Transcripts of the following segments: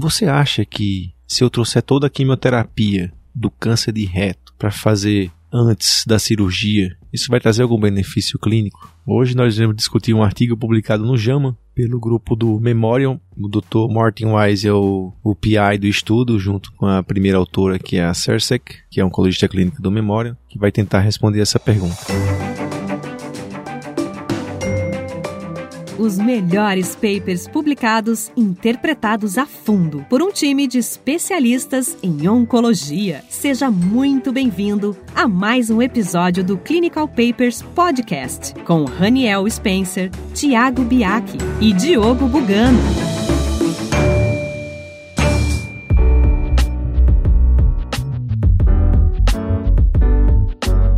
Você acha que se eu trouxer toda a quimioterapia do câncer de reto para fazer antes da cirurgia, isso vai trazer algum benefício clínico? Hoje nós vamos discutir um artigo publicado no JAMA pelo grupo do Memorial. O Dr. Martin Wise é o, o PI do estudo, junto com a primeira autora, que é a Cersec, que é oncologista clínica do Memorial, que vai tentar responder essa pergunta. Os melhores papers publicados, interpretados a fundo por um time de especialistas em oncologia. Seja muito bem-vindo a mais um episódio do Clinical Papers Podcast com Raniel Spencer, Tiago Biaki e Diogo Bugano.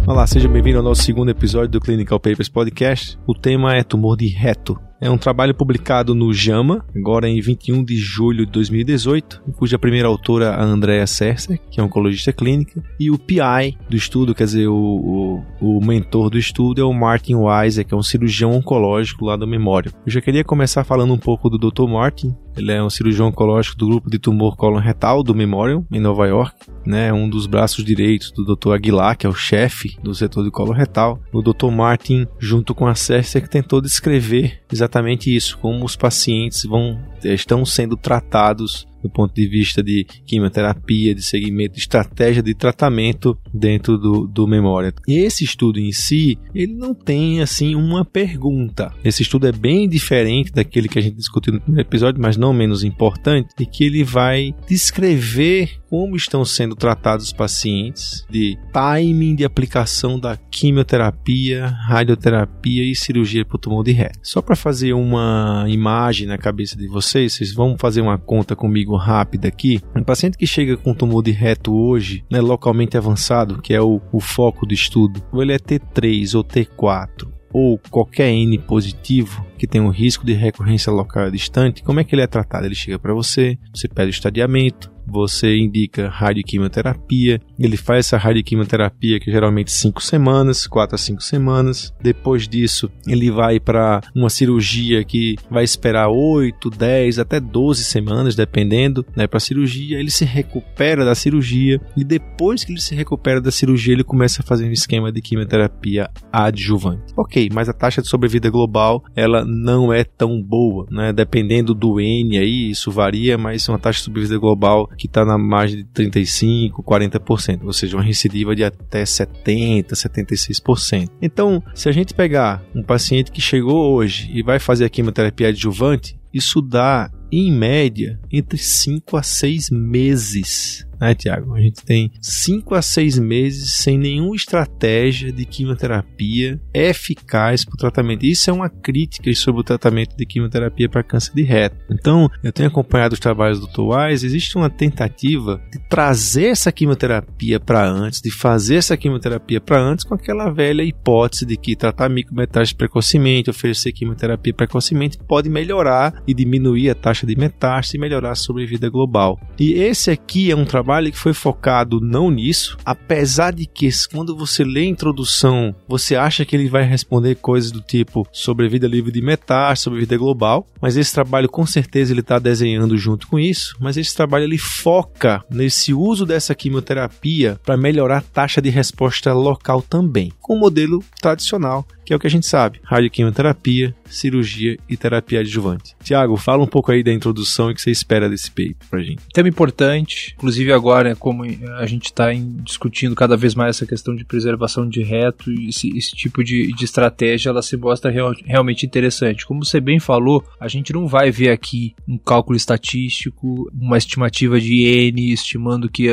Olá, seja bem-vindo ao nosso segundo episódio do Clinical Papers Podcast. O tema é tumor de reto. É um trabalho publicado no JAMA, agora em 21 de julho de 2018, cuja primeira autora a Andrea Sercer, que é oncologista clínica, e o PI do estudo, quer dizer, o, o, o mentor do estudo é o Martin Weiser, que é um cirurgião oncológico lá do Memória. Eu já queria começar falando um pouco do Dr. Martin. Ele é um cirurgião oncológico do grupo de tumor cólon retal do Memorial, em Nova York, né, um dos braços direitos do Dr. Aguilar, que é o chefe do setor de colo retal. O Dr. Martin, junto com a Cercer, que tentou descrever exatamente isso, como os pacientes vão estão sendo tratados do ponto de vista de quimioterapia, de segmento, de estratégia de tratamento dentro do, do memória. E esse estudo em si, ele não tem assim uma pergunta. Esse estudo é bem diferente daquele que a gente discutiu no primeiro episódio, mas não menos importante, e que ele vai descrever como estão sendo tratados os pacientes, de timing de aplicação da quimioterapia, radioterapia e cirurgia para o tumor de reto. Só para fazer uma imagem na cabeça de vocês, vocês vão fazer uma conta comigo rápido aqui. Um paciente que chega com tumor de reto hoje, né, localmente avançado, que é o, o foco do estudo, ou ele é T3 ou T4, ou qualquer N positivo que tem um risco de recorrência local distante, como é que ele é tratado? Ele chega para você, você pede o estadiamento, você indica radioquimioterapia, ele faz essa radioquimioterapia que é geralmente 5 semanas, 4 a 5 semanas. Depois disso, ele vai para uma cirurgia que vai esperar 8, 10 até 12 semanas, dependendo, né, para a cirurgia. Ele se recupera da cirurgia e depois que ele se recupera da cirurgia, ele começa a fazer um esquema de quimioterapia adjuvante. OK, mas a taxa de sobrevida global, ela não é tão boa, né? Dependendo do N aí, isso varia, mas uma taxa de sobrevida global que está na margem de 35, 40%, ou seja, uma recidiva de até 70, 76%. Então, se a gente pegar um paciente que chegou hoje e vai fazer a quimioterapia adjuvante, isso dá, em média, entre 5 a 6 meses né, Tiago? A gente tem 5 a 6 meses sem nenhuma estratégia de quimioterapia eficaz para o tratamento. Isso é uma crítica sobre o tratamento de quimioterapia para câncer de reto. Então, eu tenho acompanhado os trabalhos do Dr. Wise, existe uma tentativa de trazer essa quimioterapia para antes, de fazer essa quimioterapia para antes com aquela velha hipótese de que tratar micrometástase precocemente, oferecer quimioterapia precocemente pode melhorar e diminuir a taxa de metástase e melhorar a sobrevida global. E esse aqui é um trabalho trabalho que foi focado não nisso, apesar de que quando você lê a introdução, você acha que ele vai responder coisas do tipo sobre vida livre de metástase, sobre vida global, mas esse trabalho com certeza ele está desenhando junto com isso, mas esse trabalho ele foca nesse uso dessa quimioterapia para melhorar a taxa de resposta local também, com o modelo tradicional que é o que a gente sabe: radioquimioterapia, cirurgia e terapia adjuvante. Tiago, fala um pouco aí da introdução e o que você espera desse paper pra gente. Tema importante, inclusive agora, como a gente está discutindo cada vez mais essa questão de preservação de reto esse, esse tipo de, de, estratégia, ela se mostra real, realmente interessante. Como você bem falou, a gente não vai ver aqui um cálculo estatístico, uma estimativa de N, estimando que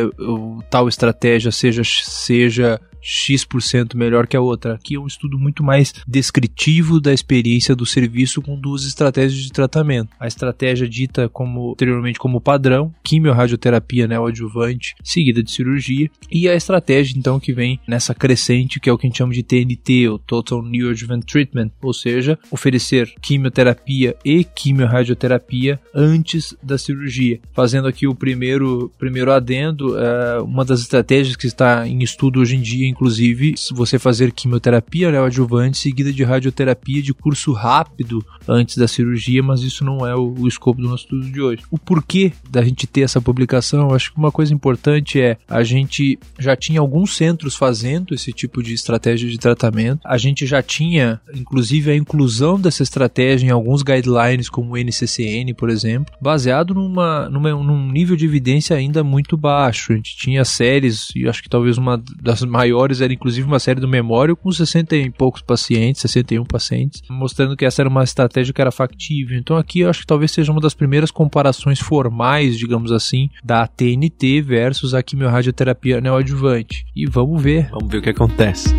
tal estratégia seja, seja X% melhor que a outra. Aqui é um estudo muito mais descritivo da experiência do serviço com duas estratégias de tratamento. A estratégia dita como anteriormente como padrão, quimiorradioterapia neoadjuvante, seguida de cirurgia, e a estratégia então que vem nessa crescente, que é o que a gente chama de TNT, o Total Neoadjuvant Treatment, ou seja, oferecer quimioterapia e quimiorradioterapia antes da cirurgia. Fazendo aqui o primeiro primeiro adendo, é uma das estratégias que está em estudo hoje em dia, inclusive, você fazer quimioterapia neoadjuvante seguida de radioterapia de curso rápido antes da cirurgia, mas isso não é o, o escopo do nosso estudo de hoje. O porquê da gente ter essa publicação, acho que uma coisa importante é a gente já tinha alguns centros fazendo esse tipo de estratégia de tratamento, a gente já tinha, inclusive, a inclusão dessa estratégia em alguns guidelines, como o NCCN, por exemplo, baseado numa, numa, num nível de evidência ainda muito baixo. A gente tinha séries, e acho que talvez uma das maiores era inclusive uma série do Memório com 60 e poucos pacientes, 61 pacientes, mostrando que essa era uma estratégia que era factível. Então aqui eu acho que talvez seja uma das primeiras comparações formais, digamos assim, da TNT versus a quimiorradioterapia neoadjuvante. E vamos ver. Vamos ver o que acontece.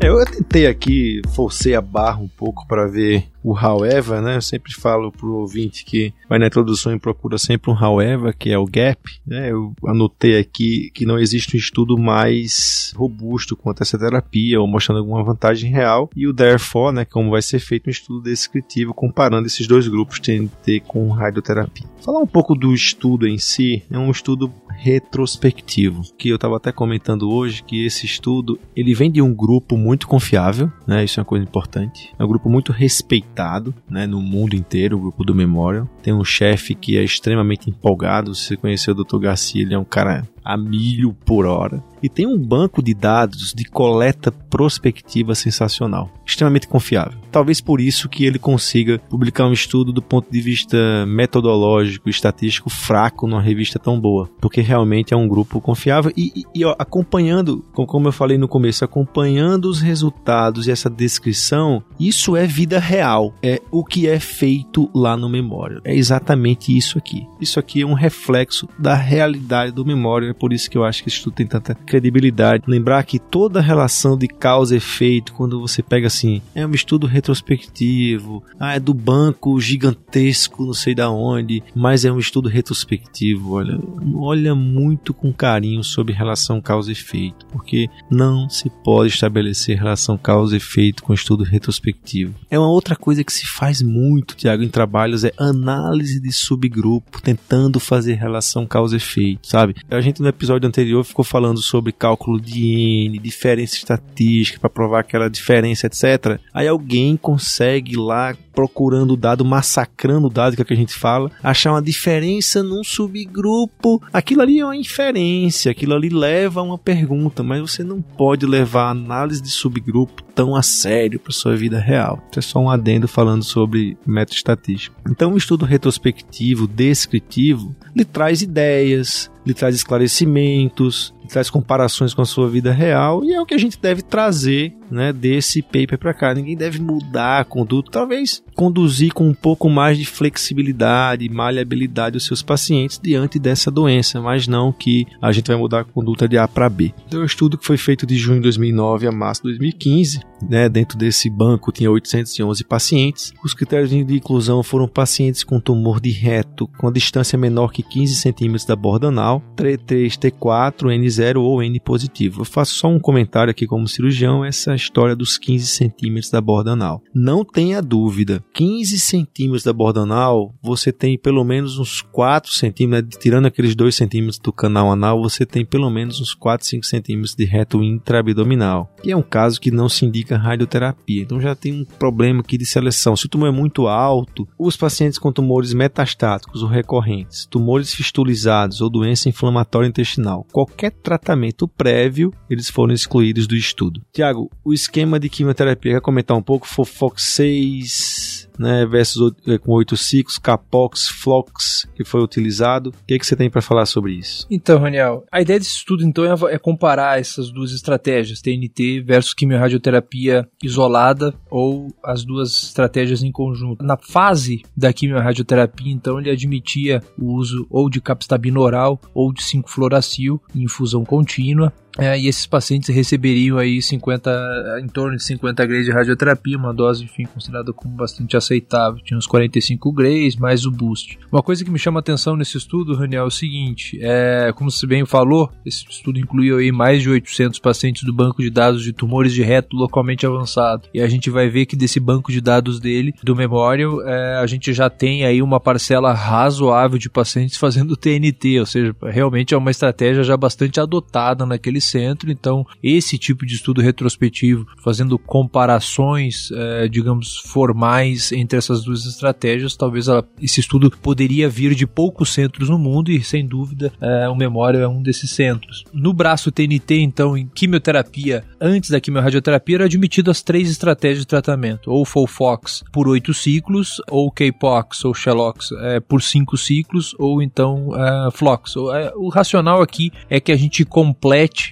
Eu tentei aqui, forcei a barra um pouco para ver o however, né? Eu sempre falo pro ouvinte que vai na introdução e procura sempre um however, que é o gap, né? Eu anotei aqui que não existe um estudo mais robusto quanto essa terapia ou mostrando alguma vantagem real e o therefore, né, como vai ser feito um estudo descritivo comparando esses dois grupos TNT com radioterapia. Falar um pouco do estudo em si, é um estudo retrospectivo, que eu estava até comentando hoje que esse estudo, ele vem de um grupo muito confiável, né? Isso é uma coisa importante. É um grupo muito respeitado respeitado né, no mundo inteiro, o grupo do Memorial. Tem um chefe que é extremamente empolgado. Se você conheceu o Dr. Garcia, ele é um cara a milho por hora. E tem um banco de dados de coleta prospectiva sensacional, extremamente confiável. Talvez por isso que ele consiga publicar um estudo do ponto de vista metodológico, estatístico fraco numa revista tão boa, porque realmente é um grupo confiável e, e, e ó, acompanhando, como eu falei no começo, acompanhando os resultados e essa descrição, isso é vida real, é o que é feito lá no Memória. É exatamente isso aqui. Isso aqui é um reflexo da realidade do Memória é por isso que eu acho que isso tudo tem tanta credibilidade. Lembrar que toda relação de causa e efeito, quando você pega assim, é um estudo retrospectivo, ah, é do banco gigantesco, não sei da onde, mas é um estudo retrospectivo. Olha, olha muito com carinho sobre relação causa e efeito, porque não se pode estabelecer relação causa e efeito com estudo retrospectivo. É uma outra coisa que se faz muito, Tiago, em trabalhos é análise de subgrupo, tentando fazer relação causa e efeito, sabe? A gente no episódio anterior ficou falando sobre cálculo de N, diferença estatística para provar aquela diferença, etc. Aí alguém consegue lá procurando o dado, massacrando o dado que, é que a gente fala, achar uma diferença num subgrupo. Aquilo ali é uma inferência, aquilo ali leva a uma pergunta, mas você não pode levar a análise de subgrupo tão a sério para sua vida real. Isso é só um adendo falando sobre método estatístico. Então, um estudo retrospectivo, descritivo, lhe traz ideias, lhe traz esclarecimentos, traz comparações com a sua vida real e é o que a gente deve trazer né, desse paper para cá. Ninguém deve mudar a conduta, talvez conduzir com um pouco mais de flexibilidade, maleabilidade os seus pacientes diante dessa doença, mas não que a gente vai mudar a conduta de A para B. Então, o estudo que foi feito de junho de 2009 a março de 2015, né, dentro desse banco tinha 811 pacientes. Os critérios de inclusão foram pacientes com tumor de reto com a distância menor que 15 centímetros da borda anal, T3, T4, N0 ou N positivo. Eu faço só um comentário aqui como cirurgião, essa história dos 15 centímetros da borda anal. Não tenha dúvida, 15 centímetros da borda anal, você tem pelo menos uns 4 centímetros, né? tirando aqueles 2 centímetros do canal anal, você tem pelo menos uns 4, 5 centímetros de reto intraabdominal. E é um caso que não se indica radioterapia. Então já tem um problema aqui de seleção. Se o tumor é muito alto, os pacientes com tumores metastáticos ou recorrentes, tumores fistulizados ou doença inflamatória intestinal, qualquer tratamento prévio, eles foram excluídos do estudo. Tiago, o esquema de quimioterapia, quer comentar um pouco? Fofox 6, né, versus eh, com oito ciclos, Capox, Flox, que foi utilizado. O que, que você tem para falar sobre isso? Então, Raniel, a ideia desse estudo então é, é comparar essas duas estratégias, TNT versus quimiorradioterapia isolada ou as duas estratégias em conjunto. Na fase da quimiorradioterapia, então, ele admitia o uso ou de capstabina oral ou de 5-fluoracil em infusão contínua é, e esses pacientes receberiam aí 50, em torno de 50 gramas de radioterapia, uma dose, enfim, considerada como bastante aceitável. Tinha uns 45 grays mais o boost. Uma coisa que me chama atenção nesse estudo, Raniel, é o seguinte: é, como você bem falou, esse estudo incluiu aí mais de 800 pacientes do banco de dados de tumores de reto localmente avançado. E a gente vai ver que desse banco de dados dele, do memório, é, a gente já tem aí uma parcela razoável de pacientes fazendo TNT, ou seja, realmente é uma estratégia já bastante adotada naquele centro. Então, esse tipo de estudo retrospectivo, fazendo comparações, é, digamos, formais entre essas duas estratégias, talvez ela, esse estudo poderia vir de poucos centros no mundo e, sem dúvida, é, o Memória é um desses centros. No braço TNT, então, em quimioterapia, antes da quimiorradioterapia, eram admitidas as três estratégias de tratamento, ou FOLFOX por oito ciclos, ou KPOX ou Shellox é, por cinco ciclos, ou então é, Flox. O racional aqui é que a gente complete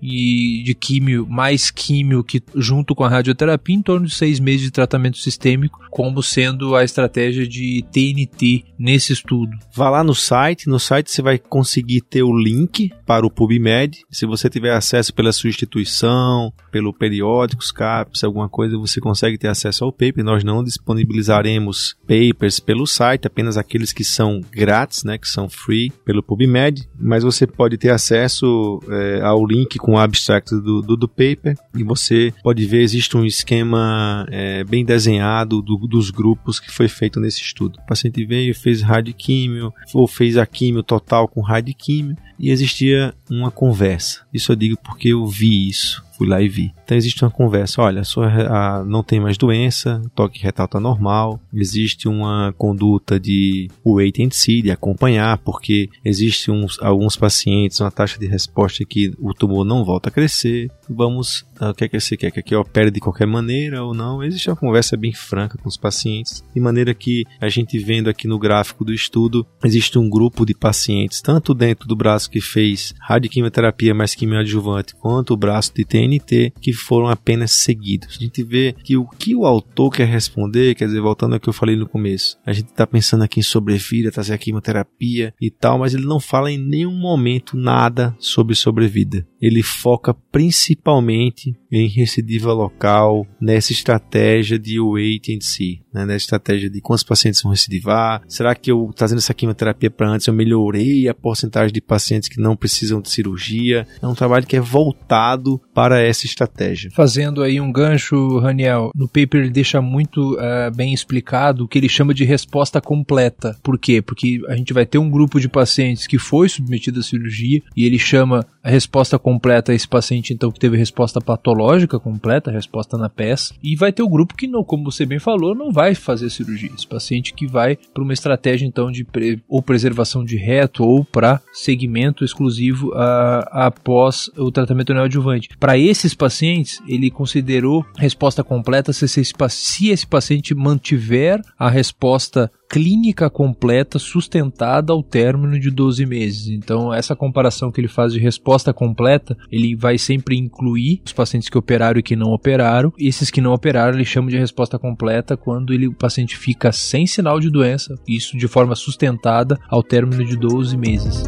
e de químio, mais químio que junto com a radioterapia, em torno de seis meses de tratamento sistêmico, como sendo a estratégia de TNT nesse estudo. Vá lá no site, no site você vai conseguir ter o link para o PubMed. Se você tiver acesso pela sua instituição, pelo periódico, CAPS, alguma coisa, você consegue ter acesso ao paper. Nós não disponibilizaremos papers pelo site, apenas aqueles que são grátis, né, que são free pelo PubMed, mas você pode ter acesso é, ao link com abstract do, do, do, paper e você pode ver, existe um esquema é, bem desenhado do, dos grupos que foi feito nesse estudo. O paciente veio, fez radioquímio, ou fez a químio total com radioquímio, e existia uma conversa. Isso eu digo porque eu vi isso fui lá e vi. Então existe uma conversa, olha, a sua a, não tem mais doença, toque retal está normal, existe uma conduta de wait and see, de acompanhar, porque existe uns, alguns pacientes, uma taxa de resposta que o tumor não volta a crescer, vamos, ah, o que é que você quer, que aqui opere de qualquer maneira ou não, existe uma conversa bem franca com os pacientes, de maneira que a gente vendo aqui no gráfico do estudo, existe um grupo de pacientes, tanto dentro do braço que fez radioquimioterapia mais quimioadjuvante, quanto o braço de TN Que foram apenas seguidos. A gente vê que o que o autor quer responder, quer dizer, voltando ao que eu falei no começo, a gente está pensando aqui em sobrevida, trazer a quimioterapia e tal, mas ele não fala em nenhum momento nada sobre sobrevida. Ele foca principalmente em recidiva local, nessa estratégia de wait and see, né? nessa estratégia de quantos pacientes vão recidivar, será que eu trazendo essa quimioterapia para antes eu melhorei a porcentagem de pacientes que não precisam de cirurgia? É um trabalho que é voltado para essa estratégia. Fazendo aí um gancho, Raniel, no paper ele deixa muito uh, bem explicado o que ele chama de resposta completa. Por quê? Porque a gente vai ter um grupo de pacientes que foi submetido à cirurgia e ele chama a resposta completa esse paciente então que teve resposta patológica completa, resposta na peça, e vai ter o grupo que não, como você bem falou, não vai fazer cirurgia. Esse paciente que vai para uma estratégia então de pre ou preservação de reto ou para segmento exclusivo uh, após o tratamento neoadjuvante. Para esses pacientes, ele considerou resposta completa se esse, se esse paciente mantiver a resposta clínica completa sustentada ao término de 12 meses. Então, essa comparação que ele faz de resposta completa, ele vai sempre incluir os pacientes que operaram e que não operaram. Esses que não operaram, ele chama de resposta completa quando ele, o paciente fica sem sinal de doença, isso de forma sustentada ao término de 12 meses.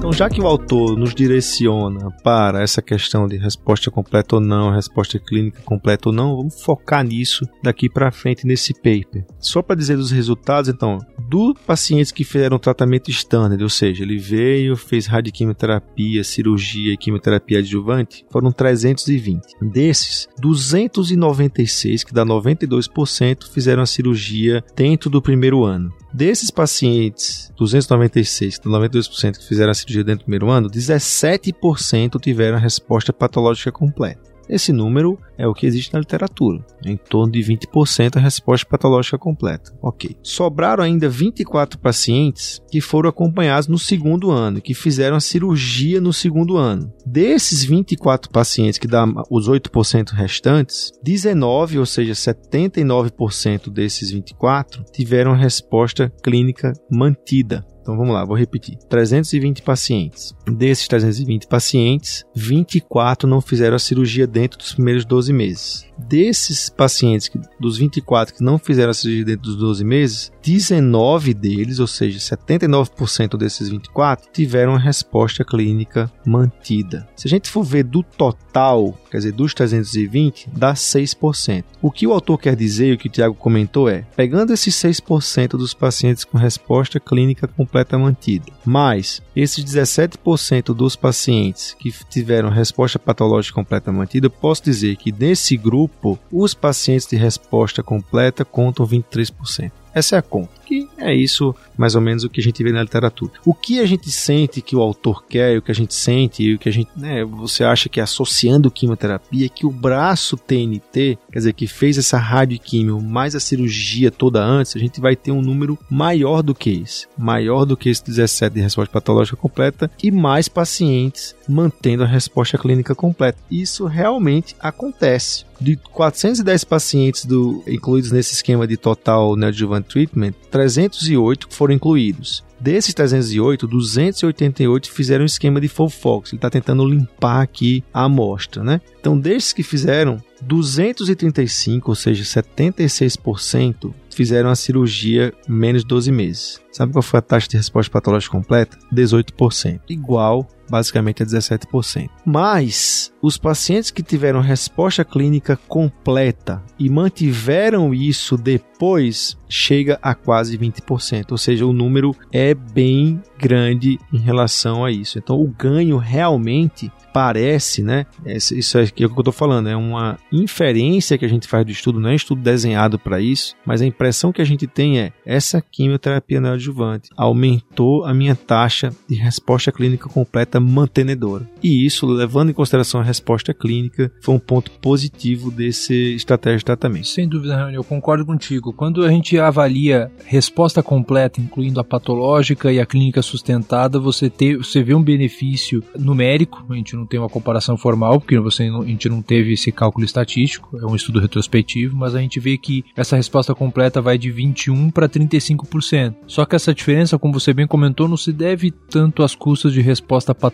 Então, já que o autor nos direciona para essa questão de resposta completa ou não, resposta clínica completa ou não, vamos focar nisso daqui para frente nesse paper. Só para dizer os resultados, então, do pacientes que fizeram tratamento standard, ou seja, ele veio, fez radioquimioterapia, cirurgia e quimioterapia adjuvante, foram 320. Desses, 296, que dá 92%, fizeram a cirurgia dentro do primeiro ano. Desses pacientes, 296, 92% que fizeram a cirurgia dentro do primeiro ano, 17% tiveram a resposta patológica completa. Esse número é o que existe na literatura, em torno de 20% a resposta patológica completa. Ok. Sobraram ainda 24 pacientes que foram acompanhados no segundo ano, que fizeram a cirurgia no segundo ano. Desses 24 pacientes, que dá os 8% restantes, 19, ou seja, 79% desses 24, tiveram resposta clínica mantida. Então vamos lá, vou repetir. 320 pacientes. Desses 320 pacientes, 24 não fizeram a cirurgia dentro dos primeiros 12 meses. Desses pacientes, dos 24 que não fizeram a cirurgia dentro dos 12 meses, 19 deles, ou seja, 79% desses 24, tiveram a resposta clínica mantida. Se a gente for ver do total, quer dizer, dos 320, dá 6%. O que o autor quer dizer, e o que o Tiago comentou é, pegando esses 6% dos pacientes com resposta clínica completa mantida, mais esses 17% dos pacientes que tiveram resposta patológica completa mantida, posso dizer que nesse grupo, os pacientes de resposta completa contam 23%. Essa é a conta. Que é isso, mais ou menos, o que a gente vê na literatura. O que a gente sente que o autor quer, o que a gente sente, e o que a gente, né, você acha que é associando quimioterapia, que o braço TNT, quer dizer, que fez essa radioquímio mais a cirurgia toda antes, a gente vai ter um número maior do que esse. Maior do que esse 17 de resposta patológica completa e mais pacientes mantendo a resposta clínica completa. Isso realmente acontece. De 410 pacientes do, incluídos nesse esquema de total neoadjuvant treatment, 308 foram incluídos. Desses 308, 288 fizeram um esquema de Fofox. Ele está tentando limpar aqui a amostra, né? Então, desses que fizeram, 235, ou seja, 76%, fizeram a cirurgia menos de 12 meses. Sabe qual foi a taxa de resposta patológica completa? 18%. Igual basicamente a 17%. Mas os pacientes que tiveram resposta clínica completa e mantiveram isso depois chega a quase 20%, ou seja, o número é bem grande em relação a isso. Então, o ganho realmente parece, né? Isso é o que eu estou falando, é uma inferência que a gente faz do estudo, não é um estudo desenhado para isso, mas a impressão que a gente tem é essa quimioterapia neoadjuvante aumentou a minha taxa de resposta clínica completa mantenedora. E isso, levando em consideração a resposta clínica, foi um ponto positivo desse estratégia de tratamento. Sem dúvida, Rani, eu concordo contigo. Quando a gente avalia resposta completa, incluindo a patológica e a clínica sustentada, você, ter, você vê um benefício numérico, a gente não tem uma comparação formal, porque você, a gente não teve esse cálculo estatístico, é um estudo retrospectivo, mas a gente vê que essa resposta completa vai de 21% para 35%. Só que essa diferença, como você bem comentou, não se deve tanto às custas de resposta patológica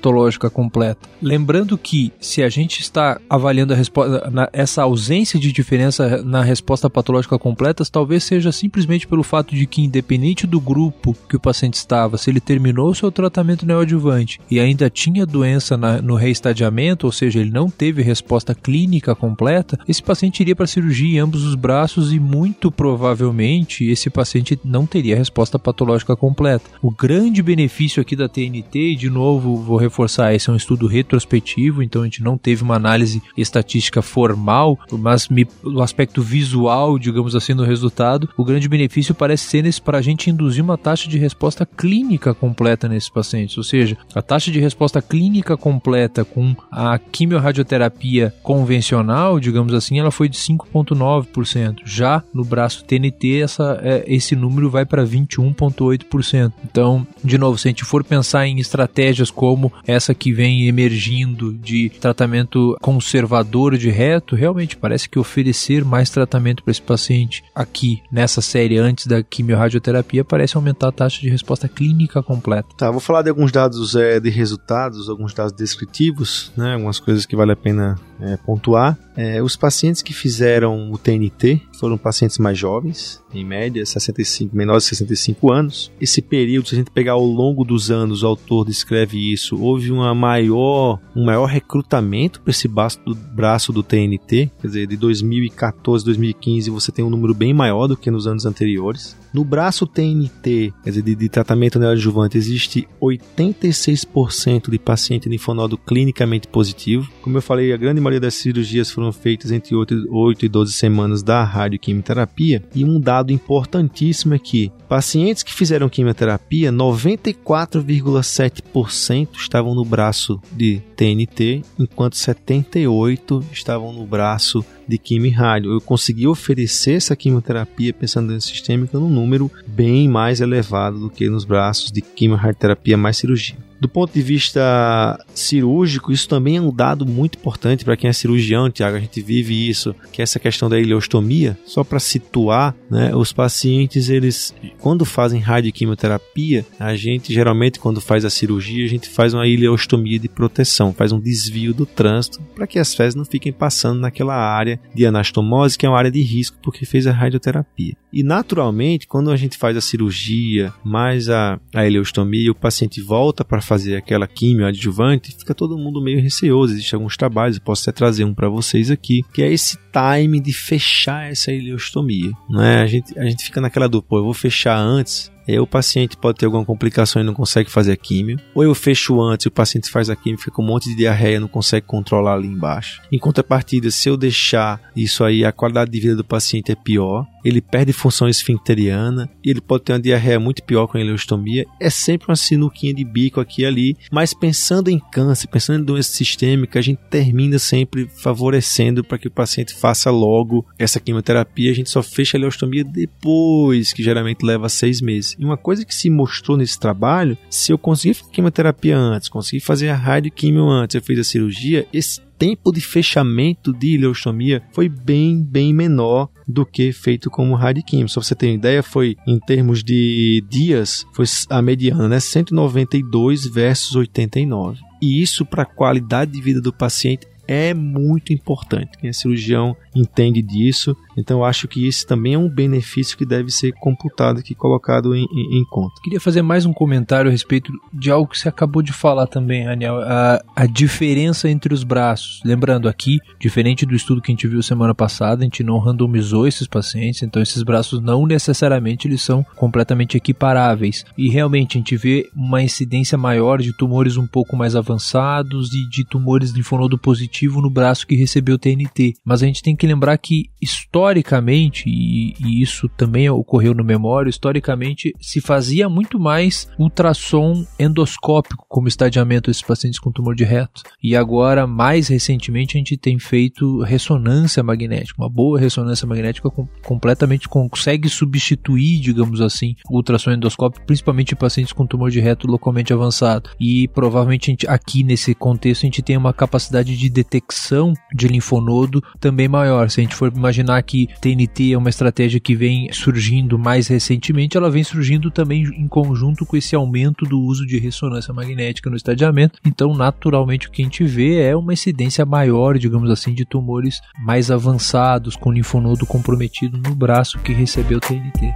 completa. Lembrando que se a gente está avaliando a resposta, essa ausência de diferença na resposta patológica completa, talvez seja simplesmente pelo fato de que, independente do grupo que o paciente estava, se ele terminou o seu tratamento neoadjuvante e ainda tinha doença na, no reestadiamento, ou seja, ele não teve resposta clínica completa, esse paciente iria para cirurgia em ambos os braços e muito provavelmente esse paciente não teria resposta patológica completa. O grande benefício aqui da TNT, e de novo vou reforçar, esse é um estudo retrospectivo, então a gente não teve uma análise estatística formal, mas me, o aspecto visual, digamos assim, no resultado, o grande benefício parece ser para a gente induzir uma taxa de resposta clínica completa nesses pacientes, ou seja, a taxa de resposta clínica completa com a quimiorradioterapia convencional, digamos assim, ela foi de 5,9%. Já no braço TNT, essa, é, esse número vai para 21,8%. Então, de novo, se a gente for pensar em estratégias como essa que vem emergindo de tratamento conservador de reto, realmente parece que oferecer mais tratamento para esse paciente aqui nessa série antes da quimiorradioterapia parece aumentar a taxa de resposta clínica completa. Tá, vou falar de alguns dados é, de resultados, alguns dados descritivos, né, algumas coisas que vale a pena é, pontuar. É, os pacientes que fizeram o TNT foram pacientes mais jovens, em média 65, menores de 65 anos. Esse período, se a gente pegar ao longo dos anos, o autor descreve isso, houve uma maior, um maior recrutamento para esse braço do, braço do TNT, quer dizer, de 2014, 2015 você tem um número bem maior do que nos anos anteriores. No braço TNT, quer dizer, de, de tratamento neoadjuvante, existe 86% de paciente linfonodo clinicamente positivo. Como eu falei, a grande maioria das cirurgias foram feitas entre 8, 8 e 12 semanas da radioquimioterapia. E um dado importantíssimo é que pacientes que fizeram quimioterapia, 94,7% estavam no braço de TNT, enquanto 78% estavam no braço de quimio e rádio. Eu consegui oferecer essa quimioterapia pensando em sistêmica num número bem mais elevado do que nos braços de quimio-radioterapia mais cirurgia. Do ponto de vista cirúrgico, isso também é um dado muito importante para quem é cirurgião, Tiago. A gente vive isso, que é essa questão da ileostomia. Só para situar, né, os pacientes eles quando fazem radioquimioterapia, a gente geralmente quando faz a cirurgia, a gente faz uma ileostomia de proteção, faz um desvio do trânsito para que as fezes não fiquem passando naquela área de anastomose, que é uma área de risco porque fez a radioterapia. E naturalmente, quando a gente faz a cirurgia mais a, a ileostomia, o paciente volta para fazer aquela quimio adjuvante, fica todo mundo meio receoso. Existem alguns trabalhos, posso até trazer um para vocês aqui, que é esse time de fechar essa ileostomia. Não é? a, gente, a gente fica naquela dúvida, pô, eu vou fechar antes é, o paciente pode ter alguma complicação e não consegue fazer a químio, ou eu fecho antes e o paciente faz a químio, fica com um monte de diarreia, não consegue controlar ali embaixo. Em contrapartida, se eu deixar isso aí, a qualidade de vida do paciente é pior, ele perde função esfincteriana, e ele pode ter uma diarreia muito pior com a ileostomia. É sempre uma sinuquinha de bico aqui e ali, mas pensando em câncer, pensando em doença sistêmica, a gente termina sempre favorecendo para que o paciente faça logo essa quimioterapia. A gente só fecha a ileostomia depois, que geralmente leva seis meses. E uma coisa que se mostrou nesse trabalho, se eu conseguir fazer quimioterapia antes, conseguir fazer a radioquimio antes, eu fiz a cirurgia, esse tempo de fechamento de ileostomia foi bem, bem menor do que feito como radioquimio. Só você ter uma ideia, foi em termos de dias, foi a mediana, né? 192 versus 89. E isso para a qualidade de vida do paciente é muito importante. Quem é cirurgião entende disso, então acho que esse também é um benefício que deve ser computado aqui, colocado em, em, em, conta. Queria fazer mais um comentário a respeito de algo que você acabou de falar também, Aniel, a, a diferença entre os braços. Lembrando aqui, diferente do estudo que a gente viu semana passada, a gente não randomizou esses pacientes, então esses braços não necessariamente eles são completamente equiparáveis. E realmente a gente vê uma incidência maior de tumores um pouco mais avançados e de tumores linfonodo positivo no braço que recebeu TNT. Mas a gente tem que lembrar que historicamente, e, e isso também ocorreu no memória, historicamente se fazia muito mais ultrassom endoscópico como estadiamento desses pacientes com tumor de reto. E agora, mais recentemente, a gente tem feito ressonância magnética. Uma boa ressonância magnética com, completamente consegue substituir, digamos assim, o ultrassom endoscópico, principalmente em pacientes com tumor de reto localmente avançado. E provavelmente gente, aqui nesse contexto a gente tem uma capacidade de detecção de linfonodo também maior. Se a gente for imaginar que TNT é uma estratégia que vem surgindo mais recentemente, ela vem surgindo também em conjunto com esse aumento do uso de ressonância magnética no estadiamento. Então, naturalmente, o que a gente vê é uma incidência maior, digamos assim, de tumores mais avançados, com linfonodo comprometido no braço que recebeu TNT.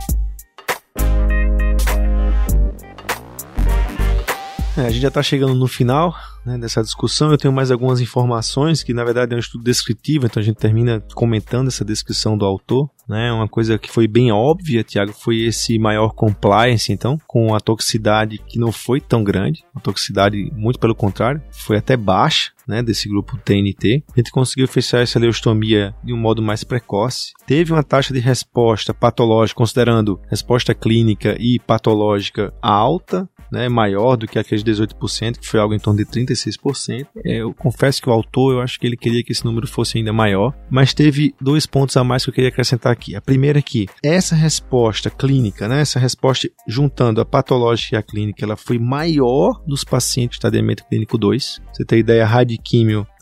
É, a gente já está chegando no final né, dessa discussão. Eu tenho mais algumas informações que, na verdade, é um estudo descritivo, então a gente termina comentando essa descrição do autor. Né, uma coisa que foi bem óbvia, Tiago, foi esse maior compliance, então, com a toxicidade que não foi tão grande, a toxicidade, muito pelo contrário, foi até baixa, né, desse grupo TNT. A gente conseguiu fechar essa leucemia de um modo mais precoce. Teve uma taxa de resposta patológica, considerando resposta clínica e patológica alta, né, maior do que aqueles 18%, que foi algo em torno de 36%. É, eu confesso que o autor, eu acho que ele queria que esse número fosse ainda maior, mas teve dois pontos a mais que eu queria acrescentar aqui. A primeira é que essa resposta clínica, né, essa resposta juntando a patológica e a clínica, ela foi maior dos pacientes de estadiamento clínico 2. Você tem ideia, a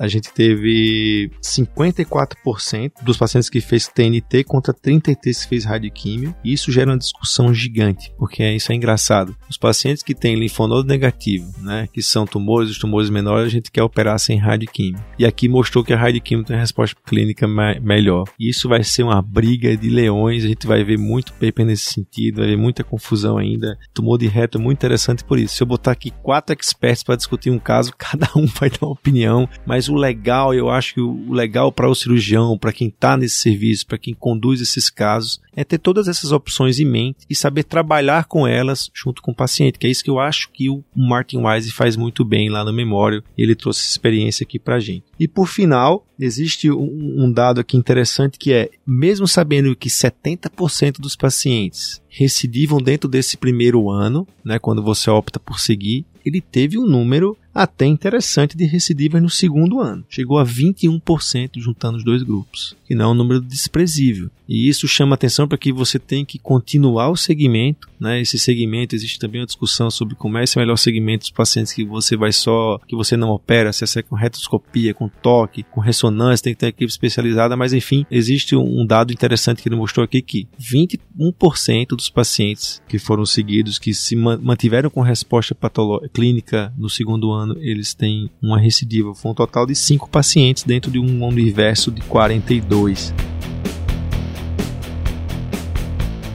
a gente teve 54% dos pacientes que fez TNT contra 33% que fez radioquímio. Isso gera uma discussão gigante, porque isso é engraçado. Os pacientes que têm linfonodo negativo, né, que são tumores, os tumores menores, a gente quer operar sem radioquímio. E aqui mostrou que a radioquímio tem resposta clínica melhor. E isso vai ser uma briga de leões, a gente vai ver muito paper nesse sentido, vai ver muita confusão ainda. Tumor de reto é muito interessante por isso. Se eu botar aqui quatro experts para discutir um caso, cada um vai dar uma opinião, mas o legal, eu acho que o legal para o cirurgião, para quem está nesse serviço, para quem conduz esses casos, é ter todas essas opções em mente e saber trabalhar com elas junto com o paciente, que é isso que eu acho que o Martin Wise faz muito bem lá no Memório. Ele trouxe essa experiência aqui pra gente. E por final, existe um, um dado aqui interessante que é, mesmo sabendo que 70% dos pacientes recidivam dentro desse primeiro ano, né, quando você opta por seguir, ele teve um número até interessante de recidivas no segundo ano. Chegou a 21% juntando os dois grupos, que não é um número desprezível. E isso chama atenção para que você tem que continuar o segmento, né? Esse segmento existe também uma discussão sobre como é esse melhor segmento dos pacientes que você vai só, que você não opera, se é com retoscopia, com com toque, com ressonância, tem que ter equipe especializada, mas enfim, existe um dado interessante que ele mostrou aqui que 21% dos pacientes que foram seguidos, que se mantiveram com resposta clínica no segundo ano, eles têm uma recidiva. Foi um total de 5 pacientes dentro de um universo de 42.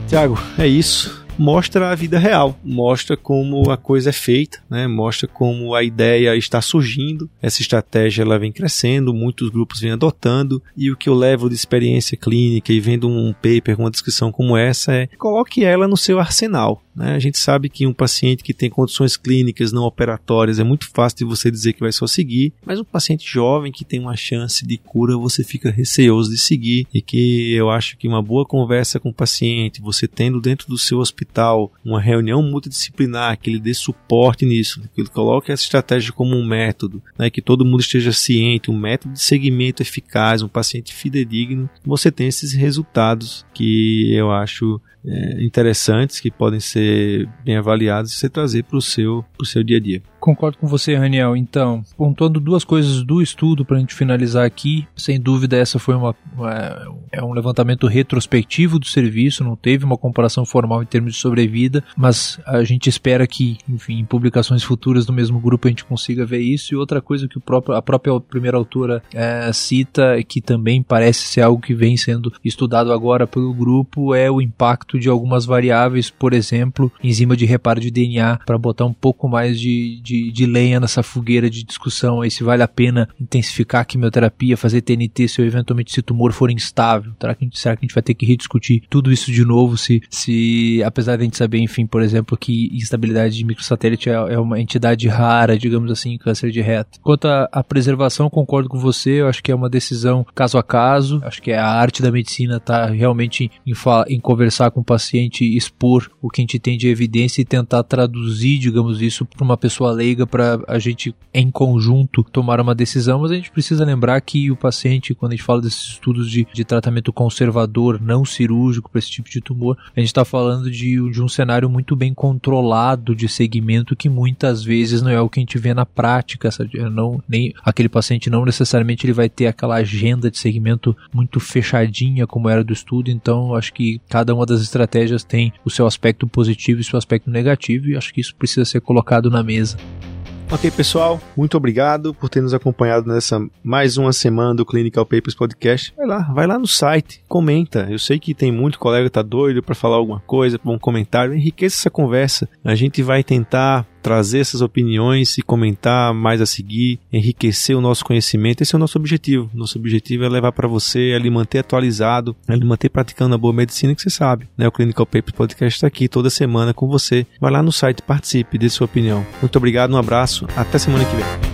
Tiago, é isso mostra a vida real, mostra como a coisa é feita, né? mostra como a ideia está surgindo, essa estratégia ela vem crescendo, muitos grupos vêm adotando, e o que eu levo de experiência clínica e vendo um paper uma descrição como essa é coloque ela no seu arsenal. Né? A gente sabe que um paciente que tem condições clínicas não operatórias é muito fácil de você dizer que vai só seguir, mas um paciente jovem que tem uma chance de cura, você fica receoso de seguir e que eu acho que uma boa conversa com o paciente, você tendo dentro do seu hospital uma reunião multidisciplinar que ele dê suporte nisso, que ele coloque essa estratégia como um método, né? que todo mundo esteja ciente, um método de segmento eficaz, um paciente fidedigno, você tem esses resultados que eu acho é, interessantes que podem ser bem avaliados e você trazer para o seu, seu dia a dia. Concordo com você, Raniel. Então, pontuando duas coisas do estudo para a gente finalizar aqui, sem dúvida essa foi uma, uma, é um levantamento retrospectivo do serviço, não teve uma comparação formal em termos de sobrevida, mas a gente espera que, enfim, em publicações futuras do mesmo grupo a gente consiga ver isso. E outra coisa que o próprio, a própria primeira autora é, cita, que também parece ser algo que vem sendo estudado agora pelo grupo, é o impacto de algumas variáveis, por exemplo, enzima de reparo de DNA, para botar um pouco mais de, de de, de lenha nessa fogueira de discussão aí se vale a pena intensificar a quimioterapia, fazer TNT se eventualmente esse tumor for instável. Será que, a gente, será que a gente vai ter que rediscutir tudo isso de novo se, se apesar de a gente saber, enfim, por exemplo, que instabilidade de microsatélite é, é uma entidade rara, digamos assim, em câncer de reto. Quanto à preservação, concordo com você, eu acho que é uma decisão caso a caso, acho que é a arte da medicina tá realmente em, em conversar com o paciente, expor o que a gente tem de evidência e tentar traduzir, digamos isso, para uma pessoa leiga para a gente, em conjunto, tomar uma decisão, mas a gente precisa lembrar que o paciente, quando a gente fala desses estudos de, de tratamento conservador, não cirúrgico para esse tipo de tumor, a gente está falando de, de um cenário muito bem controlado de segmento que muitas vezes não é o que a gente vê na prática. Essa, não, nem aquele paciente não necessariamente ele vai ter aquela agenda de segmento muito fechadinha como era do estudo, então acho que cada uma das estratégias tem o seu aspecto positivo e o seu aspecto negativo e acho que isso precisa ser colocado na mesa. Ok, pessoal, muito obrigado por ter nos acompanhado nessa mais uma semana do Clinical Papers Podcast. Vai lá, vai lá no site, comenta. Eu sei que tem muito colega que tá doido para falar alguma coisa, um comentário, enriqueça essa conversa. A gente vai tentar trazer essas opiniões e comentar mais a seguir, enriquecer o nosso conhecimento. Esse é o nosso objetivo. Nosso objetivo é levar para você, é lhe manter atualizado, é lhe manter praticando a boa medicina que você sabe. Né? O Clinical Papers Podcast está aqui toda semana com você. Vai lá no site, participe, dê sua opinião. Muito obrigado, um abraço, até semana que vem.